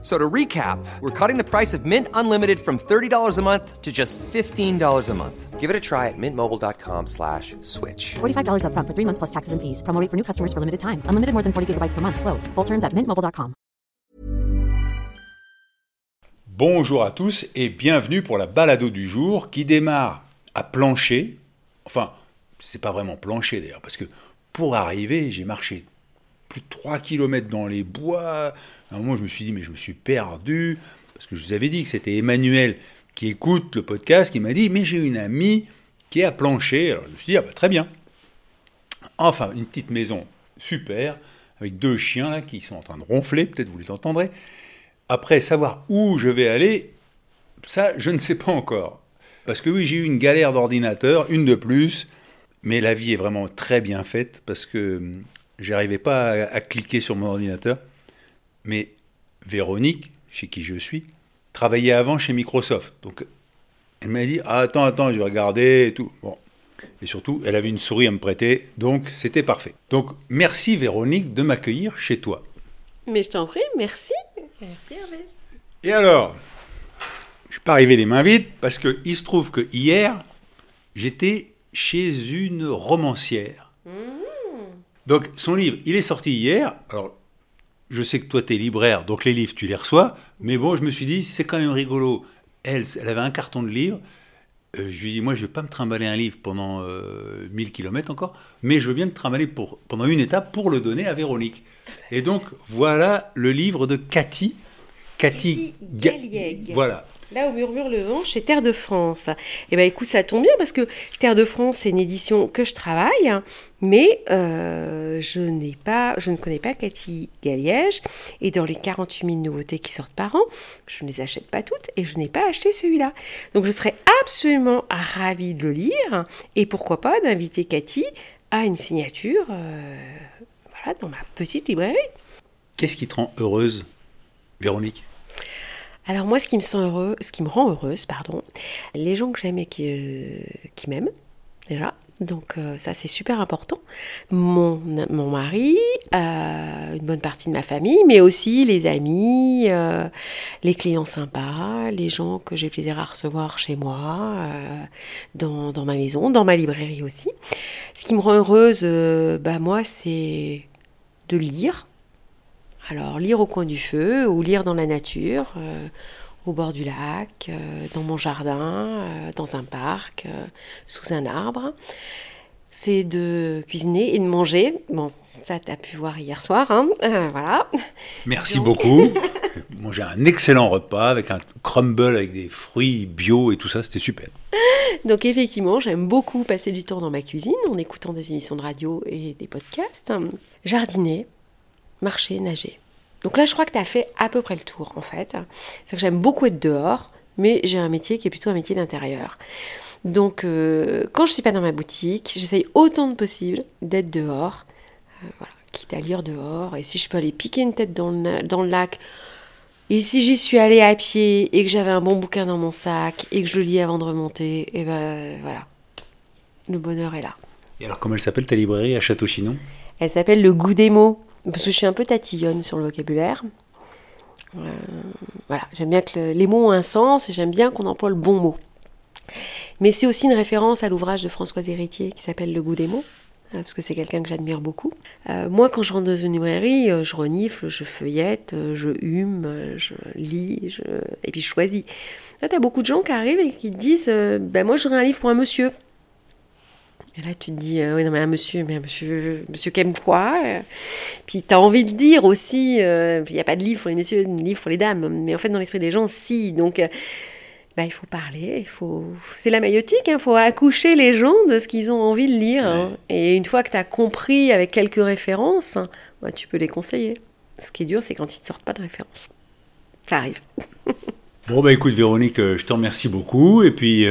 So to recap, we're cutting the price of Mint Unlimited from $30 a month to just $15 a month. Give it a try at mintmobile.com slash switch. $45 upfront for three months plus taxes and fees. Promo rate for new customers for limited time. Unlimited more than 40 gigabytes per month. Slows. Full terms at mintmobile.com. Bonjour à tous et bienvenue pour la balado du jour qui démarre à plancher. Enfin, c'est pas vraiment plancher d'ailleurs, parce que pour arriver, j'ai marché plus de 3 km dans les bois. À un moment, je me suis dit, mais je me suis perdu. Parce que je vous avais dit que c'était Emmanuel qui écoute le podcast qui m'a dit, mais j'ai une amie qui est à plancher. Alors je me suis dit, ah bah, très bien. Enfin, une petite maison super, avec deux chiens qui sont en train de ronfler, peut-être vous les entendrez. Après, savoir où je vais aller, ça, je ne sais pas encore. Parce que oui, j'ai eu une galère d'ordinateur, une de plus, mais la vie est vraiment très bien faite parce que j'arrivais pas à, à cliquer sur mon ordinateur. Mais Véronique, chez qui je suis, travaillait avant chez Microsoft. Donc elle m'a dit ah, Attends, attends, je vais regarder et tout. Bon. Et surtout, elle avait une souris à me prêter, donc c'était parfait. Donc merci Véronique de m'accueillir chez toi. Mais je t'en prie, merci. Merci Hervé. Et alors, je suis pas arrivé les mains vides parce que il se trouve que hier, j'étais chez une romancière. Donc son livre, il est sorti hier. Alors, je sais que toi tu es libraire, donc les livres tu les reçois, mais bon, je me suis dit c'est quand même rigolo. Elle, elle avait un carton de livres. Euh, je lui ai dit moi je vais pas me trimballer un livre pendant euh, 1000 km encore, mais je veux bien le trimballer pour, pendant une étape pour le donner à Véronique. Et donc voilà le livre de Cathy. Cathy Ga- Galliègue. Voilà. Là où murmure le vent, chez Terre de France. Eh ben écoute, ça tombe bien parce que Terre de France, c'est une édition que je travaille, mais euh, je n'ai pas, je ne connais pas Cathy Galliège. Et dans les 48 000 nouveautés qui sortent par an, je ne les achète pas toutes et je n'ai pas acheté celui-là. Donc je serais absolument ravie de le lire et pourquoi pas d'inviter Cathy à une signature, euh, voilà, dans ma petite librairie. Qu'est-ce qui te rend heureuse, Véronique? Alors moi, ce qui me rend heureuse, pardon, les gens que j'aime et qui, euh, m'aiment déjà. Donc euh, ça, c'est super important. Mon, mon mari, euh, une bonne partie de ma famille, mais aussi les amis, les clients sympas, les gens que j'ai plaisir à recevoir chez moi, dans, dans ma maison, dans ma librairie aussi. Ce qui me rend heureuse, bah moi, c'est de lire. Alors, lire au coin du feu ou lire dans la nature, euh, au bord du lac, euh, dans mon jardin, euh, dans un parc, sous un arbre. C'est de cuisiner et de manger. Bon, ça, tu as pu voir hier soir, hein, voilà. Merci Donc- beaucoup. J'ai mangé un excellent repas avec un crumble avec des fruits bio et tout ça, c'était super. Donc effectivement, j'aime beaucoup passer du temps dans ma cuisine en écoutant des émissions de radio et des podcasts. Jardiner, marcher, nager. Donc là, je crois que tu as fait à peu près le tour en fait. C'est que j'aime beaucoup être dehors, mais j'ai un métier qui est plutôt un métier d'intérieur. Donc euh, quand je suis pas dans ma boutique, j'essaye autant de possible d'être dehors. Euh, voilà, quitte à lire dehors. Et si je peux aller piquer une tête dans le, dans le lac, et si j'y suis allée à pied et que j'avais un bon bouquin dans mon sac et que je le lis avant de remonter, et ben voilà, le bonheur est là. Et alors, comment elle s'appelle ta librairie à Château-Chinon? Elle s'appelle Le goût des mots, parce que je suis un peu tatillonne sur le vocabulaire. Euh, voilà, j'aime bien que le- les mots ont un sens et j'aime bien qu'on emploie le bon mot. Mais c'est aussi une référence à l'ouvrage de Françoise Héritier qui s'appelle Le goût des mots, euh, parce que c'est quelqu'un que j'admire beaucoup. Euh, moi, quand je rentre dans une librairie, je renifle, je feuillette, je hume, je lis, et puis je choisis. Là, tu as beaucoup de gens qui arrivent et qui te disent ben, Moi, j'aurais un livre pour un monsieur. Et là, tu te dis, euh, oui, non, mais un monsieur, mais un monsieur, monsieur qui aime quoi euh, Puis tu as envie de dire aussi, euh, il n'y a pas de livre pour les messieurs, de livre pour les dames. Mais en fait, dans l'esprit des gens, si. Donc, euh, bah, il faut parler, il faut... c'est la maïotique, il faut accoucher les gens de ce qu'ils ont envie de lire. hein. Et une fois que tu as compris avec quelques références, bah, tu peux les conseiller. Ce qui est dur, c'est quand ils ne te sortent pas de références. Ça arrive. Bon, bah écoute, Véronique, je te remercie beaucoup. Et puis,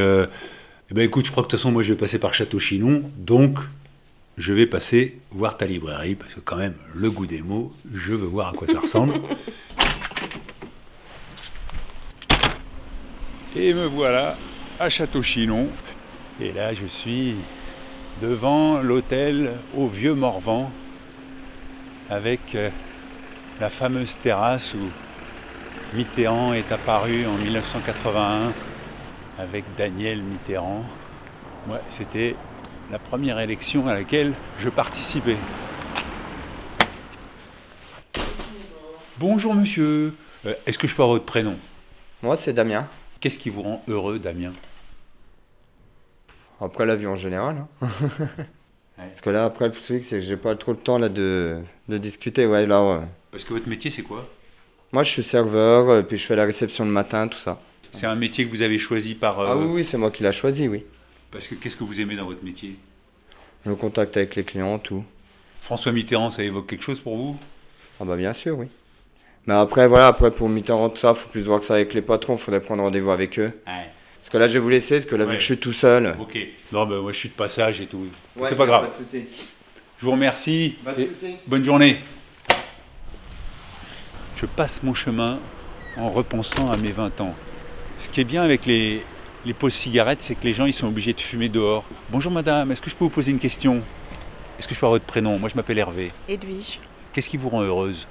eh ben, écoute, je crois que de toute façon, moi, je vais passer par Château-Chinon. Donc, je vais passer voir ta librairie, parce que quand même, le goût des mots, je veux voir à quoi ça ressemble. Et me voilà à Château-Chinon. Et là, je suis devant l'hôtel au Vieux Morvan, avec euh, la fameuse terrasse où Mitterrand est apparu en 1981 avec Daniel Mitterrand. Ouais, c'était la première élection à laquelle je participais. Bonjour monsieur, Euh, est-ce que je peux avoir votre prénom? Moi, c'est Damien. Qu'est-ce qui vous rend heureux, Damien? Après la vie en général. hein. Parce que là, après, le truc, c'est que j'ai pas trop le temps là, de, de discuter. Ouais, là, ouais. Parce que votre métier, c'est quoi? Moi, je suis serveur, euh, puis je fais la réception le matin, tout ça. C'est un métier que vous avez choisi par... euh, Ah oui, oui, c'est moi qui l'ai choisi, oui. Parce que qu'est-ce que vous aimez dans votre métier? Le contact avec les clients, tout. François Mitterrand, ça évoque quelque chose pour vous? Ah bah bien sûr, oui. Mais après, voilà, après pour Mitterrand, tout ça, faut plus voir que ça avec les patrons, faudrait prendre rendez-vous avec eux. Ouais. Parce que là, je vais vous laisser, parce que là, vu que je suis tout seul. Ok. Non, ben moi je suis de passage et tout. Ouais, c'est pas grave. Pas de souci. Je vous remercie. Pas de et souci. bonne journée. Je passe mon chemin en repensant à mes 20 ans. Ce qui est bien avec les, les pauses cigarettes, c'est que les gens ils sont obligés de fumer dehors. Bonjour madame, est-ce que je peux vous poser une question? Est-ce que je peux avoir votre prénom? Moi je m'appelle Hervé. Edwige. Qu'est-ce qui vous rend heureuse?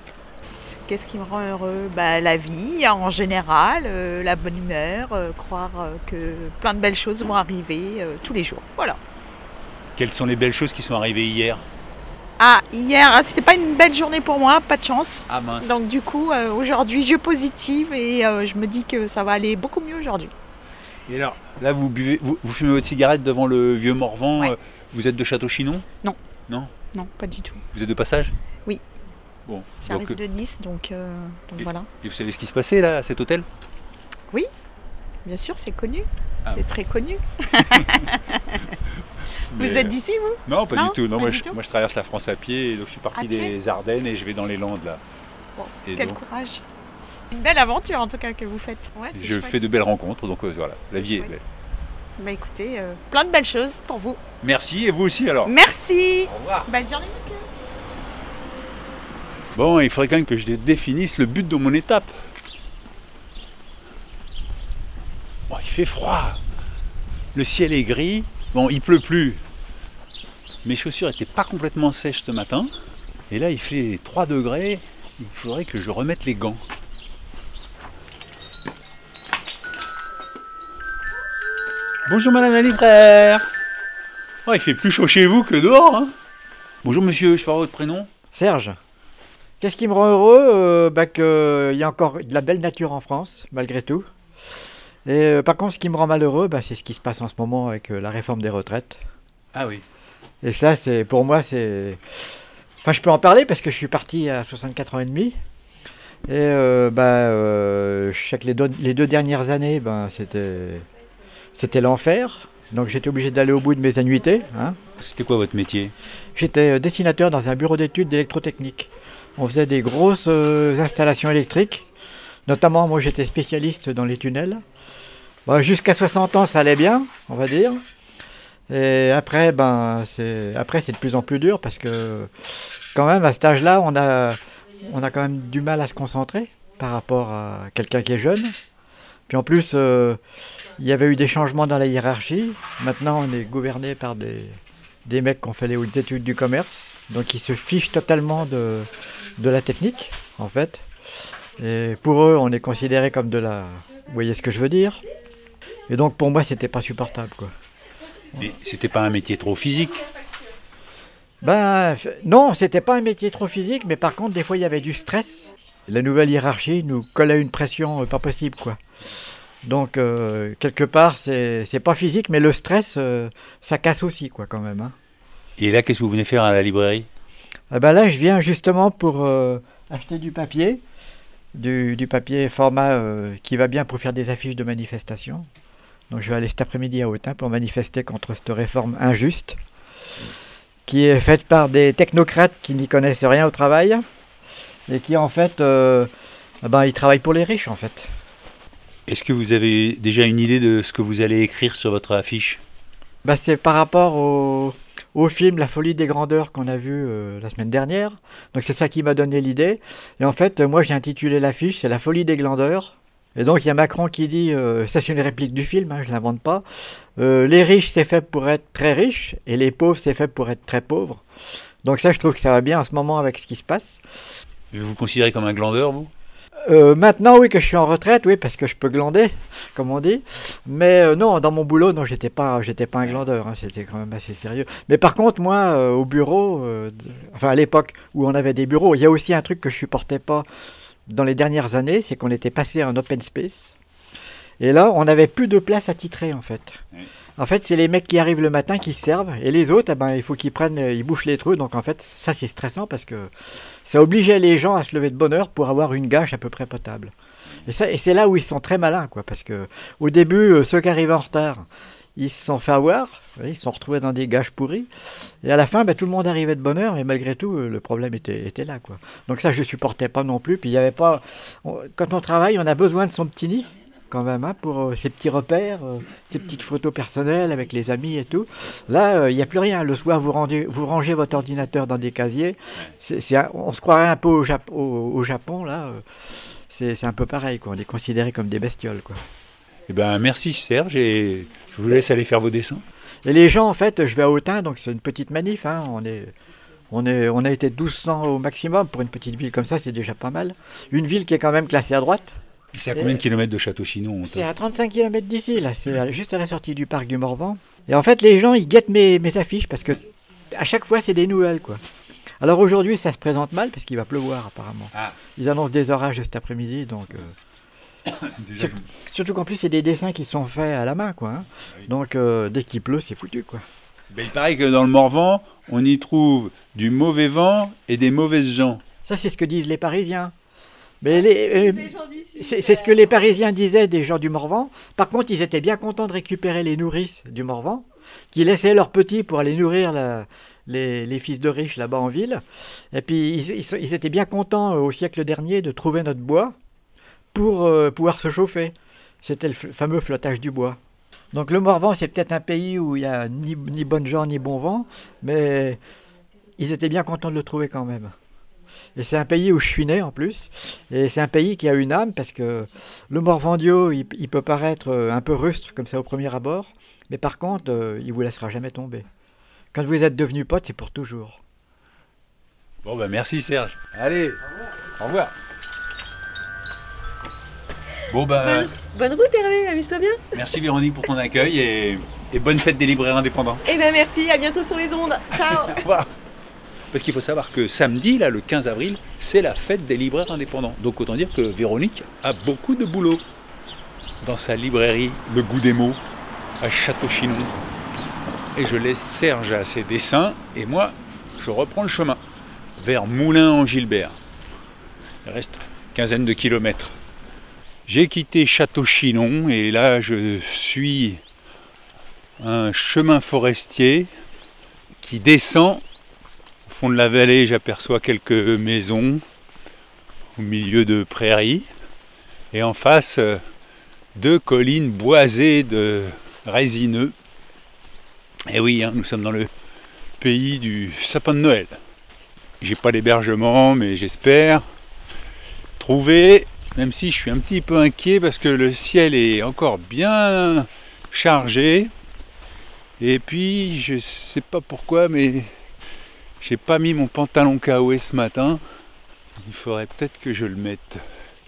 Qu'est-ce qui me rend heureux? Bah, La vie en général, euh, la bonne humeur, euh, croire euh, que plein de belles choses vont arriver tous les jours. Voilà. Quelles sont les belles choses qui sont arrivées hier? Ah, hier, ah, c'était pas une belle journée pour moi, pas de chance. Ah mince. Donc du coup, euh, aujourd'hui, je positive et euh, je me dis que ça va aller beaucoup mieux aujourd'hui. Et alors Là vous buvez, vous, vous fumez votre cigarette devant le vieux Morvan. Ouais. euh, Vous êtes de Château-Chinon? Non. Non? Non, pas du tout. Vous êtes de passage? Oui. Bon. J'arrive de Nice, donc, donc Et- voilà. Et vous savez ce qui se passait là à cet hôtel? Bien sûr, c'est connu. Ah. C'est très connu. Mais, Vous êtes d'ici, vous? Non, pas Non, du tout. Non, pas moi, du je, tout moi, je traverse la France à pied, et donc je suis parti À des Ardennes et je vais dans les Landes là. Bon, Et Quel donc, courage. Une belle aventure en tout cas que vous faites. Ouais, je chouette. fais de belles rencontres, donc euh, voilà, la vie est belle. Bah écoutez, euh, plein de belles choses pour vous. Merci et vous aussi alors. Merci. Au revoir. Bonne journée, monsieur. Bon, il faudrait quand même que je définisse le but de mon étape. Bon, il fait froid. Le ciel est gris. Bon, il pleut plus. Mes chaussures n'étaient pas complètement sèches ce matin. Et là, il fait 3 degrés. Il faudrait que je remette les gants. Bonjour madame la libraire. Oh, il fait plus chaud chez vous que dehors. hein. Bonjour monsieur, je avoir votre prénom Serge, qu'est-ce qui me rend heureux euh, bah, Qu'il y a encore de la belle nature en France, malgré tout. Et euh, par contre, ce qui me rend malheureux, bah, c'est ce qui se passe en ce moment avec euh, la réforme des retraites. Ah oui. Et ça, c'est pour moi, c'est. Enfin, je peux en parler parce que je suis parti à 64 ans et demi. Et euh, bah, euh, je sais que les deux, les deux dernières années, ben, c'était, c'était l'enfer. Donc j'étais obligé d'aller au bout de mes annuités. hein. C'était quoi votre métier? J'étais euh, dessinateur dans un bureau d'études d'électrotechnique. On faisait des grosses euh, installations électriques. Notamment, moi j'étais spécialiste dans les tunnels. Bon, Jusqu'à 60 ans, ça allait bien, on va dire. Et après, ben, c'est après c'est de plus en plus dur parce que quand même à cet âge-là, on a, on a quand même du mal à se concentrer par rapport à quelqu'un qui est jeune. Puis en plus, euh, il y avait eu des changements dans la hiérarchie. Maintenant, on est gouverné par des, des mecs qui ont fait les hautes études du commerce, donc ils se fichent totalement de, de la technique, en fait. Et pour eux, on est considéré comme de la... Vous voyez ce que je veux dire Et donc pour moi, c'était pas supportable, quoi. Mais c'était pas un métier trop physique. Ben non, c'était pas un métier trop physique, mais par contre, des fois, il y avait du stress. La nouvelle hiérarchie nous collait une pression euh, pas possible, quoi. Donc, euh, quelque part, c'est c'est pas physique, mais le stress, euh, ça casse aussi, quoi, quand même. hein. Et là, qu'est-ce que vous venez faire à la librairie? Ah ben là, je viens justement pour euh, acheter du papier, du, du papier format qui va bien pour faire des affiches de manifestation. Donc je vais aller cet après-midi à Autun pour manifester contre cette réforme injuste, qui est faite par des technocrates qui n'y connaissent rien au travail, et qui en fait, euh, ben, ils travaillent pour les riches en fait. Est-ce que vous avez déjà une idée de ce que vous allez écrire sur votre affiche? Bah, c'est par rapport au, au film La folie des grandeurs qu'on a vu euh, la semaine dernière. Donc c'est ça qui m'a donné l'idée. Et en fait, moi j'ai intitulé l'affiche, c'est La folie des grandeurs. Et donc il y a Macron qui dit, euh, ça c'est une réplique du film, hein, je ne l'invente pas, euh, les riches c'est fait pour être très riches et les pauvres c'est fait pour être très pauvres. Donc ça je trouve que ça va bien en ce moment avec ce qui se passe. Vous vous considérez comme un glandeur, vous? Euh, maintenant, oui, que je suis en retraite, oui, parce que je peux glander, comme on dit. Mais euh, non, dans mon boulot, non, j'étais pas, j'étais pas un glandeur. hein, c'était quand même assez sérieux. Mais par contre, moi, euh, au bureau, enfin à l'époque où on avait des bureaux, il y a aussi un truc que je supportais pas dans les dernières années, c'est qu'on était passé en open space. Et là, on n'avait plus de place attitrée, en fait. En fait, c'est les mecs qui arrivent le matin qui se servent, et les autres, eh ben, il faut qu'ils prennent, euh, ils bouchent les trous. Donc en fait, ça c'est stressant parce que ça obligeait les gens à se lever de bonne heure pour avoir une gâche à peu près potable. Et, ça, et c'est là où ils sont très malins, quoi, parce que au début, euh, ceux qui arrivaient en retard, ils se sont fait avoir, ils se sont retrouvés dans des gâches pourries, et à la fin, ben, tout le monde arrivait de bonne heure, et malgré tout, euh, le problème était, là. Donc ça, je supportais pas non plus. Puis il y avait pas, quand on travaille, on a besoin de son petit nid. Quand même, hein, pour euh, ses petits repères, euh, ses petites photos personnelles avec les amis et tout. Là, il n'y a plus rien. Le soir, vous, rangez votre ordinateur dans des casiers. On se croirait un peu au, Jap- au- au Japon, là. c'est, un peu pareil. On est considérés comme des bestioles, quoi. Eh ben, merci Serge et je vous laisse aller faire vos dessins. Et les gens, en fait, je vais à Autun, donc c'est une petite manif. hein, On, est, on, est, on a été 1200 au maximum. Pour une petite ville comme ça, c'est déjà pas mal. Une ville qui est quand même classée à droite. C'est à combien de kilomètres de Château-Chinon C'est à 35 km d'ici, là. C'est juste à la sortie du parc du Morvan. Et en fait, les gens, ils guettent mes, mes affiches parce que à chaque fois, c'est des nouvelles, quoi. Alors aujourd'hui, ça se présente mal parce qu'il va pleuvoir, apparemment. Ah. Ils annoncent des orages cet après-midi, donc. euh, Déjà, surtout qu'en plus, c'est des dessins qui sont faits à la main, quoi. hein. Donc euh, dès qu'il pleut, c'est foutu, quoi. Ben, il paraît que dans le Morvan, on y trouve du mauvais vent et des mauvaises gens. Ça, c'est ce que disent les Parisiens. Mais les, euh, c'est c'est ce que les Parisiens disaient des gens du Morvan. Par contre, ils étaient bien contents de récupérer les nourrices du Morvan, qui laissaient leurs petits pour aller nourrir la- les, les fils de riches là-bas en ville. Et puis, ils, ils étaient bien contents euh, au siècle dernier de trouver notre bois pour euh, pouvoir se chauffer. C'était le fameux flottage du bois. Donc le Morvan, c'est peut-être un pays où il n'y a ni, ni gens ni bon vent, mais ils étaient bien contents de le trouver quand même. Et c'est un pays où je suis né en plus. Et c'est un pays qui a une âme parce que le Morvandio, il, il peut paraître euh, un peu rustre comme ça au premier abord. Mais par contre, euh, il vous laissera jamais tomber. Quand vous êtes devenus potes, c'est pour toujours. Bon, ben merci Serge. Allez, au revoir. Bon, ben, Bonne route Hervé, amuse-toi bien. merci Véronique pour ton accueil et, et bonne fête des libraires indépendants. Eh ben merci, à bientôt sur les ondes. Ciao. Parce qu'il faut savoir que samedi, là, le 15 avril, c'est la fête des libraires indépendants. Donc autant dire que Véronique a beaucoup de boulot dans sa librairie Le Goût des mots à Château-Chinon. Et je laisse Serge à ses dessins et moi, je reprends le chemin vers Moulins-en-Gilbert. Il reste une quinzaine de kilomètres. J'ai quitté Château-Chinon et là, je suis un chemin forestier qui descend au fond de la vallée, j'aperçois quelques maisons au milieu de prairies. Et en face, euh, deux collines boisées de résineux. Et oui, hein, nous sommes dans le pays du sapin de Noël. J'ai pas d'hébergement, mais j'espère trouver, même si je suis un petit peu inquiet parce que le ciel est encore bien chargé. Et puis, je sais pas pourquoi, mais j'ai pas mis mon pantalon KOE ce matin. Il faudrait peut-être que je le mette.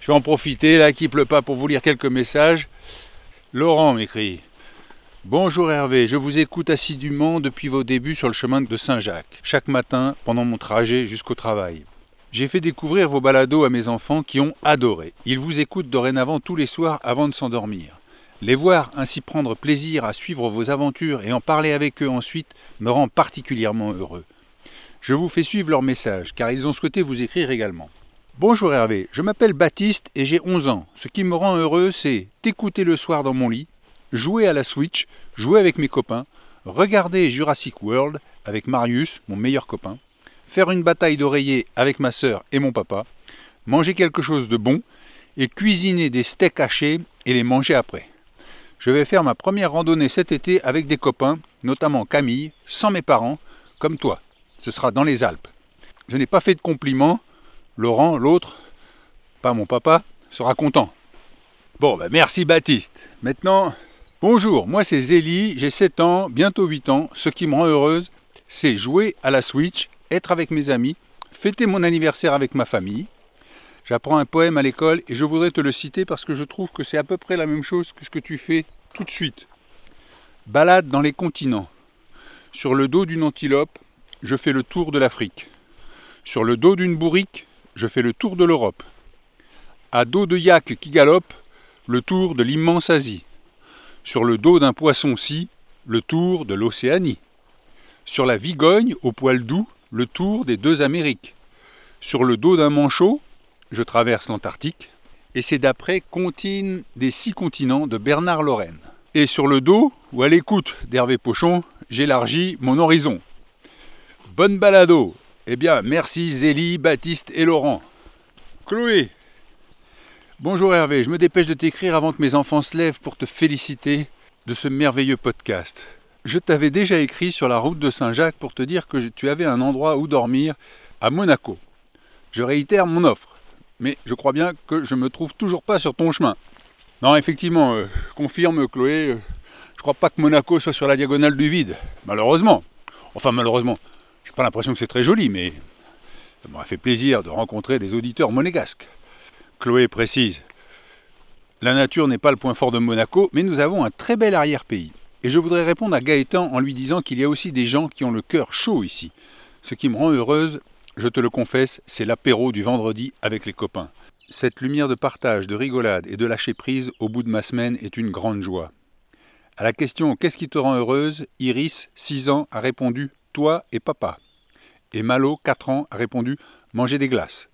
Je vais en profiter là qu'il pleut pas pour vous lire quelques messages. Laurent m'écrit Bonjour Hervé, je vous écoute assidûment depuis vos débuts sur le chemin de Saint-Jacques, chaque matin pendant mon trajet jusqu'au travail. J'ai fait découvrir vos balados à mes enfants qui ont adoré. Ils vous écoutent dorénavant tous les soirs avant de s'endormir. Les voir ainsi prendre plaisir à suivre vos aventures et en parler avec eux ensuite me rend particulièrement heureux. Je vous fais suivre leurs messages car ils ont souhaité vous écrire également. Bonjour Hervé, je m'appelle Baptiste et j'ai 11 ans. Ce qui me rend heureux, c'est t'écouter le soir dans mon lit, jouer à la Switch, jouer avec mes copains, regarder Jurassic World avec Marius, mon meilleur copain, faire une bataille d'oreiller avec ma sœur et mon papa, manger quelque chose de bon et cuisiner des steaks hachés et les manger après. Je vais faire ma première randonnée cet été avec des copains notamment Camille, sans mes parents, comme toi. Ce sera dans les Alpes. Je n'ai pas fait de compliments. Laurent, l'autre, pas mon papa, sera content. Bon, ben merci Baptiste. Maintenant, bonjour, moi c'est Zélie, j'ai 7 ans, bientôt 8 ans. Ce qui me rend heureuse, c'est jouer à la Switch, être avec mes amis, fêter mon anniversaire avec ma famille. J'apprends un poème à l'école et je voudrais te le citer parce que je trouve que c'est à peu près la même chose que ce que tu fais tout de suite. Balade dans les continents. Sur le dos d'une antilope, je fais le tour de l'Afrique. Sur le dos d'une bourrique, je fais le tour de l'Europe. À dos de yak qui galope, le tour de l'immense Asie. Sur le dos d'un poisson-ci, le tour de l'Océanie. Sur la Vigogne, au poil doux, le tour des deux Amériques. Sur le dos d'un manchot, je traverse l'Antarctique. Et c'est d'après Contine des six continents de Bernard Lorraine. Et sur le dos, ou à l'écoute d'Hervé Pochon, j'élargis mon horizon. Bonne balado Eh bien, merci Zélie, Baptiste et Laurent. Chloé Bonjour Hervé, je me dépêche de t'écrire avant que mes enfants se lèvent pour te féliciter de ce merveilleux podcast. Je t'avais déjà écrit sur la route de Saint-Jacques pour te dire que tu avais un endroit où dormir à Monaco. Je réitère mon offre, mais je crois bien que je ne me trouve toujours pas sur ton chemin. Non, effectivement, euh, confirme Chloé, euh, je crois pas que Monaco soit sur la diagonale du vide, malheureusement. Enfin, malheureusement, j'ai pas l'impression que c'est très joli, mais ça m'aurait fait plaisir de rencontrer des auditeurs monégasques. Chloé précise La nature n'est pas le point fort de Monaco, mais nous avons un très bel arrière-pays. Et je voudrais répondre à Gaëtan en lui disant qu'il y a aussi des gens qui ont le cœur chaud ici. Ce qui me rend heureuse, je te le confesse, c'est l'apéro du vendredi avec les copains. Cette lumière de partage, de rigolade et de lâcher prise au bout de ma semaine est une grande joie. À la question Qu'est-ce qui te rend heureuse? Iris, 6 ans, a répondu Toi et papa. Et Malo, 4 ans, a répondu Manger des glaces.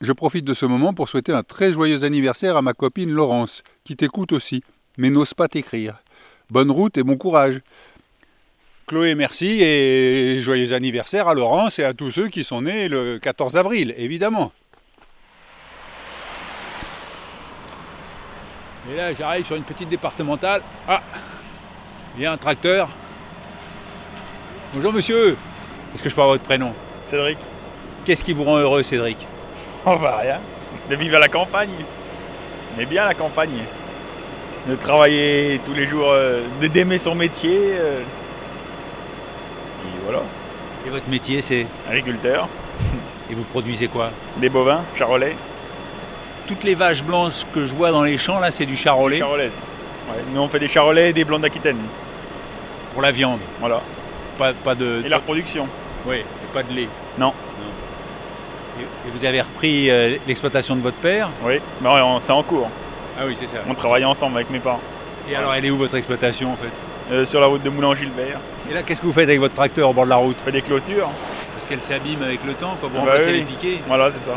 Je profite de ce moment pour souhaiter un très joyeux anniversaire à ma copine Laurence, qui t'écoute aussi, mais n'ose pas t'écrire. Bonne route et bon courage. Chloé, merci et joyeux anniversaire à Laurence et à tous ceux qui sont nés le 14 avril, évidemment. Et là, j'arrive sur une petite départementale. Ah Il y a un tracteur. Bonjour monsieur Est-ce que je peux avoir votre prénom? Cédric. Qu'est-ce qui vous rend heureux, Cédric? On va rien. De vivre à la campagne. On est bien à la campagne. De travailler tous les jours, euh, de- d'aimer son métier. euh. Et voilà. Et votre métier, c'est? Agriculteur, Et vous produisez quoi? Des bovins, charolais, Toutes les vaches blanches que je vois dans les champs, là, c'est du charolais? Ouais, Nous on fait des charolais et des blancs d'Aquitaine. pour la viande? Voilà. Pas, pas de. Et la reproduction. Oui, et pas de lait? Non. Et, et vous avez repris euh, l'exploitation de votre père? Oui. Mais on- c'est en cours. Ah oui, c'est ça. On travaille ensemble avec mes parents. Et alors, elle est où votre exploitation en fait Euh, sur la route de Moulin-Gilbert. Et là, qu'est-ce que vous faites avec votre tracteur au bord de la route On fait des clôtures. Parce qu'elle s'abîme avec le temps, quoi, pour Bah remplacer oui. les piquets. Voilà, c'est ça.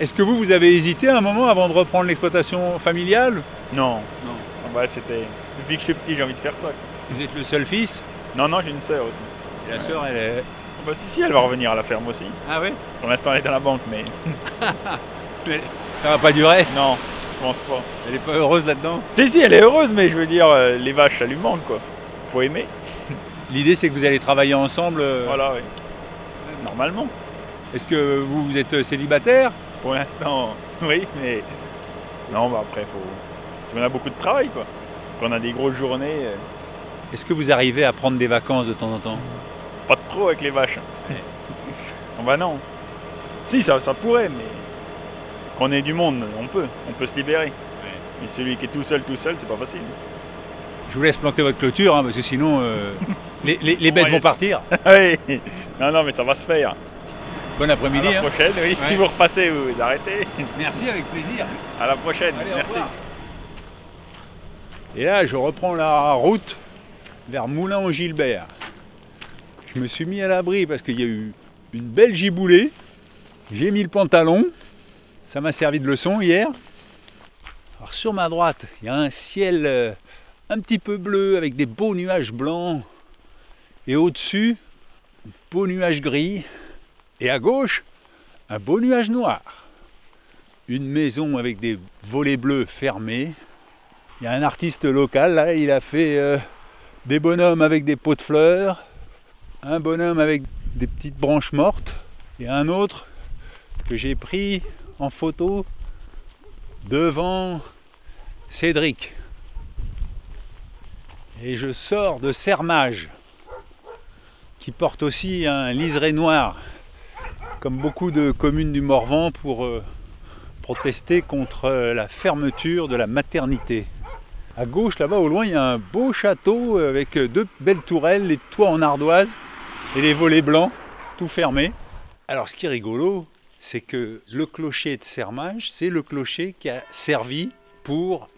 Est-ce que vous, vous avez hésité un moment avant de reprendre l'exploitation familiale Non. Non. Ah bah, c'était. Depuis que je suis petit, j'ai envie de faire ça. Vous êtes le seul fils Non, non, j'ai une sœur aussi. Et la sœur, elle est. Ah Bah, si, si, elle va revenir à la ferme aussi. Ah oui Pour l'instant, elle est à la banque, mais. Mais ça va pas durer Non, pense pas. Elle est pas heureuse là-dedans Si, si, elle est heureuse, mais je veux dire, euh, les vaches, ça lui manque, quoi. Faut aimer. L'idée, c'est que vous allez travailler ensemble. euh, Voilà, oui. Normalement. Est-ce que vous, vous êtes célibataire? Pour l'instant, oui, mais. Non, bah après, faut. parce qu'on a beaucoup de travail, quoi. On a des grosses journées, euh, Est-ce que vous arrivez à prendre des vacances de temps en temps? Pas de trop avec les vaches. Ah bah non. Si, ça, ça pourrait, mais. On est du monde, on peut. On peut se libérer. Mais celui qui est tout seul, tout seul, c'est pas facile. Je vous laisse planter votre clôture, hein, parce que sinon, euh, les, les- les bêtes Ouais. vont partir. oui. Non, non, mais ça va se faire. Bon après-midi. À la hein. prochaine, oui. Ouais. Si vous repassez, vous, vous arrêtez. Merci, avec plaisir. À la prochaine. Allez, Merci. Et là, je reprends la route vers Moulin-au-Gilbert. Je me suis mis à l'abri parce qu'il y a eu une belle giboulée. J'ai mis le pantalon. Ça m'a servi de leçon hier. Alors sur ma droite, il y a un ciel euh, un petit peu bleu avec des beaux nuages blancs. Et au-dessus, un beau nuage gris. Et à gauche, un beau nuage noir. Une maison avec des volets bleus fermés. Il y a un artiste local, là, il a fait euh, des bonhommes avec des pots de fleurs, un bonhomme avec des petites branches mortes et un autre que j'ai pris en photo devant Cédric. Et je sors de Sermage, qui porte aussi un liseré noir, comme beaucoup de communes du Morvan, pour euh, protester contre euh, la fermeture de la maternité. À gauche, là-bas au loin, il y a un beau château avec deux belles tourelles, les toits en ardoise et les volets blancs, tout fermés. Alors ce qui est rigolo, c'est que le clocher de Sermage, c'est le clocher qui a servi pour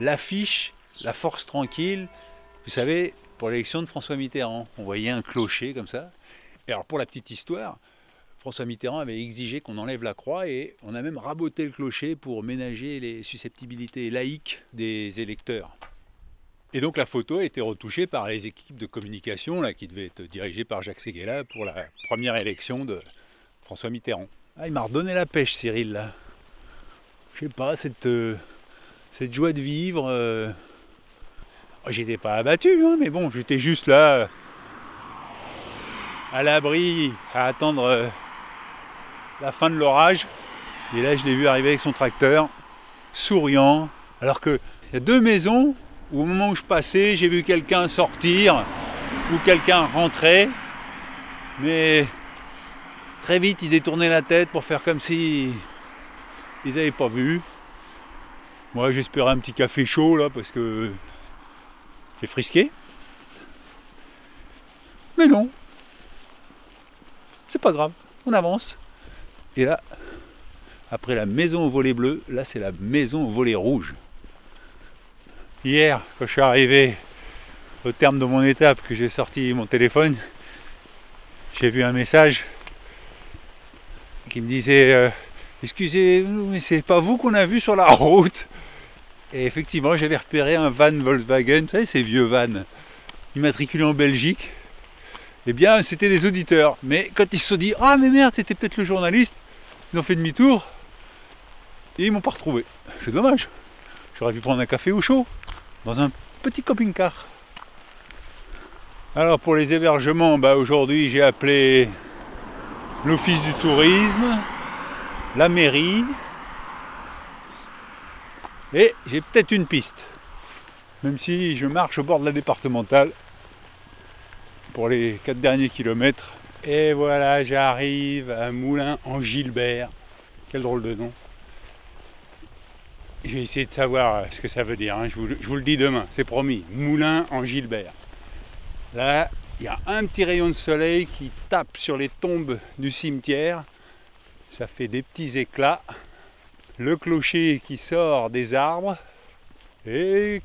l'affiche La Force Tranquille, vous savez, pour l'élection de François Mitterrand. On voyait un clocher comme ça. Et alors pour la petite histoire, François Mitterrand avait exigé qu'on enlève la croix et on a même raboté le clocher pour ménager les susceptibilités laïques des électeurs. Et donc la photo a été retouchée par les équipes de communication là, qui devaient être dirigées par Jacques Séguéla pour la première élection de François Mitterrand. Ah, il m'a redonné la pêche Cyril là. Je sais pas, cette, euh, joie de vivre. Euh... Oh, j'étais pas abattu, hein, mais bon, j'étais juste là à l'abri à attendre euh, la fin de l'orage. Et là, je l'ai vu arriver avec son tracteur, souriant. Alors qu'il y a deux maisons où, au moment où je passais, j'ai vu quelqu'un sortir ou quelqu'un rentrer. Mais très vite, il détournait la tête pour faire comme si ils n'avaient pas vu. Moi, j'espérais un petit café chaud là parce que c'est frisqué. Mais non, c'est pas grave, on avance. Et là, après la maison au volet bleu, là c'est la maison au volet rouge. Hier, quand je suis arrivé au terme de mon étape, que j'ai sorti mon téléphone, j'ai vu un message qui me disait euh, excusez Excusez-nous, mais c'est pas vous qu'on a vu sur la route. Et effectivement, j'avais repéré un van Volkswagen, vous savez, ces vieux vannes, immatriculés en Belgique. Eh bien, c'était des auditeurs. Mais quand ils se sont dit Ah, mais merde, c'était peut-être le journaliste, ils ont fait demi-tour et ils m'ont pas retrouvé. C'est dommage. J'aurais pu prendre un café au chaud dans un petit camping-car. Alors, pour les hébergements, bah, aujourd'hui, j'ai appelé l'office du tourisme, la mairie, et j'ai peut-être une piste. Même si je marche au bord de la départementale pour les 4 derniers kilomètres. Et voilà, j'arrive à Moulin en Gilbert. Quel drôle de nom. Je vais essayer de savoir ce que ça veut dire. Hein. Je, vous, je, vous, le dis demain, c'est promis. Moulin en Gilbert. Là, il y a un petit rayon de soleil qui tape sur les tombes du cimetière. Ça fait des petits éclats le clocher qui sort des arbres et,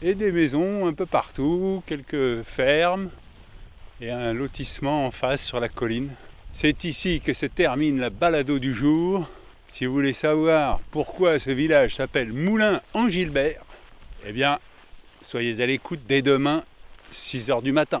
des maisons un peu partout, quelques fermes et un lotissement en face sur la colline. C'est ici que se termine la balado du jour. Si vous voulez savoir pourquoi ce village s'appelle Moulin en Gilbert, eh bien, soyez à l'écoute dès demain, 6h du matin.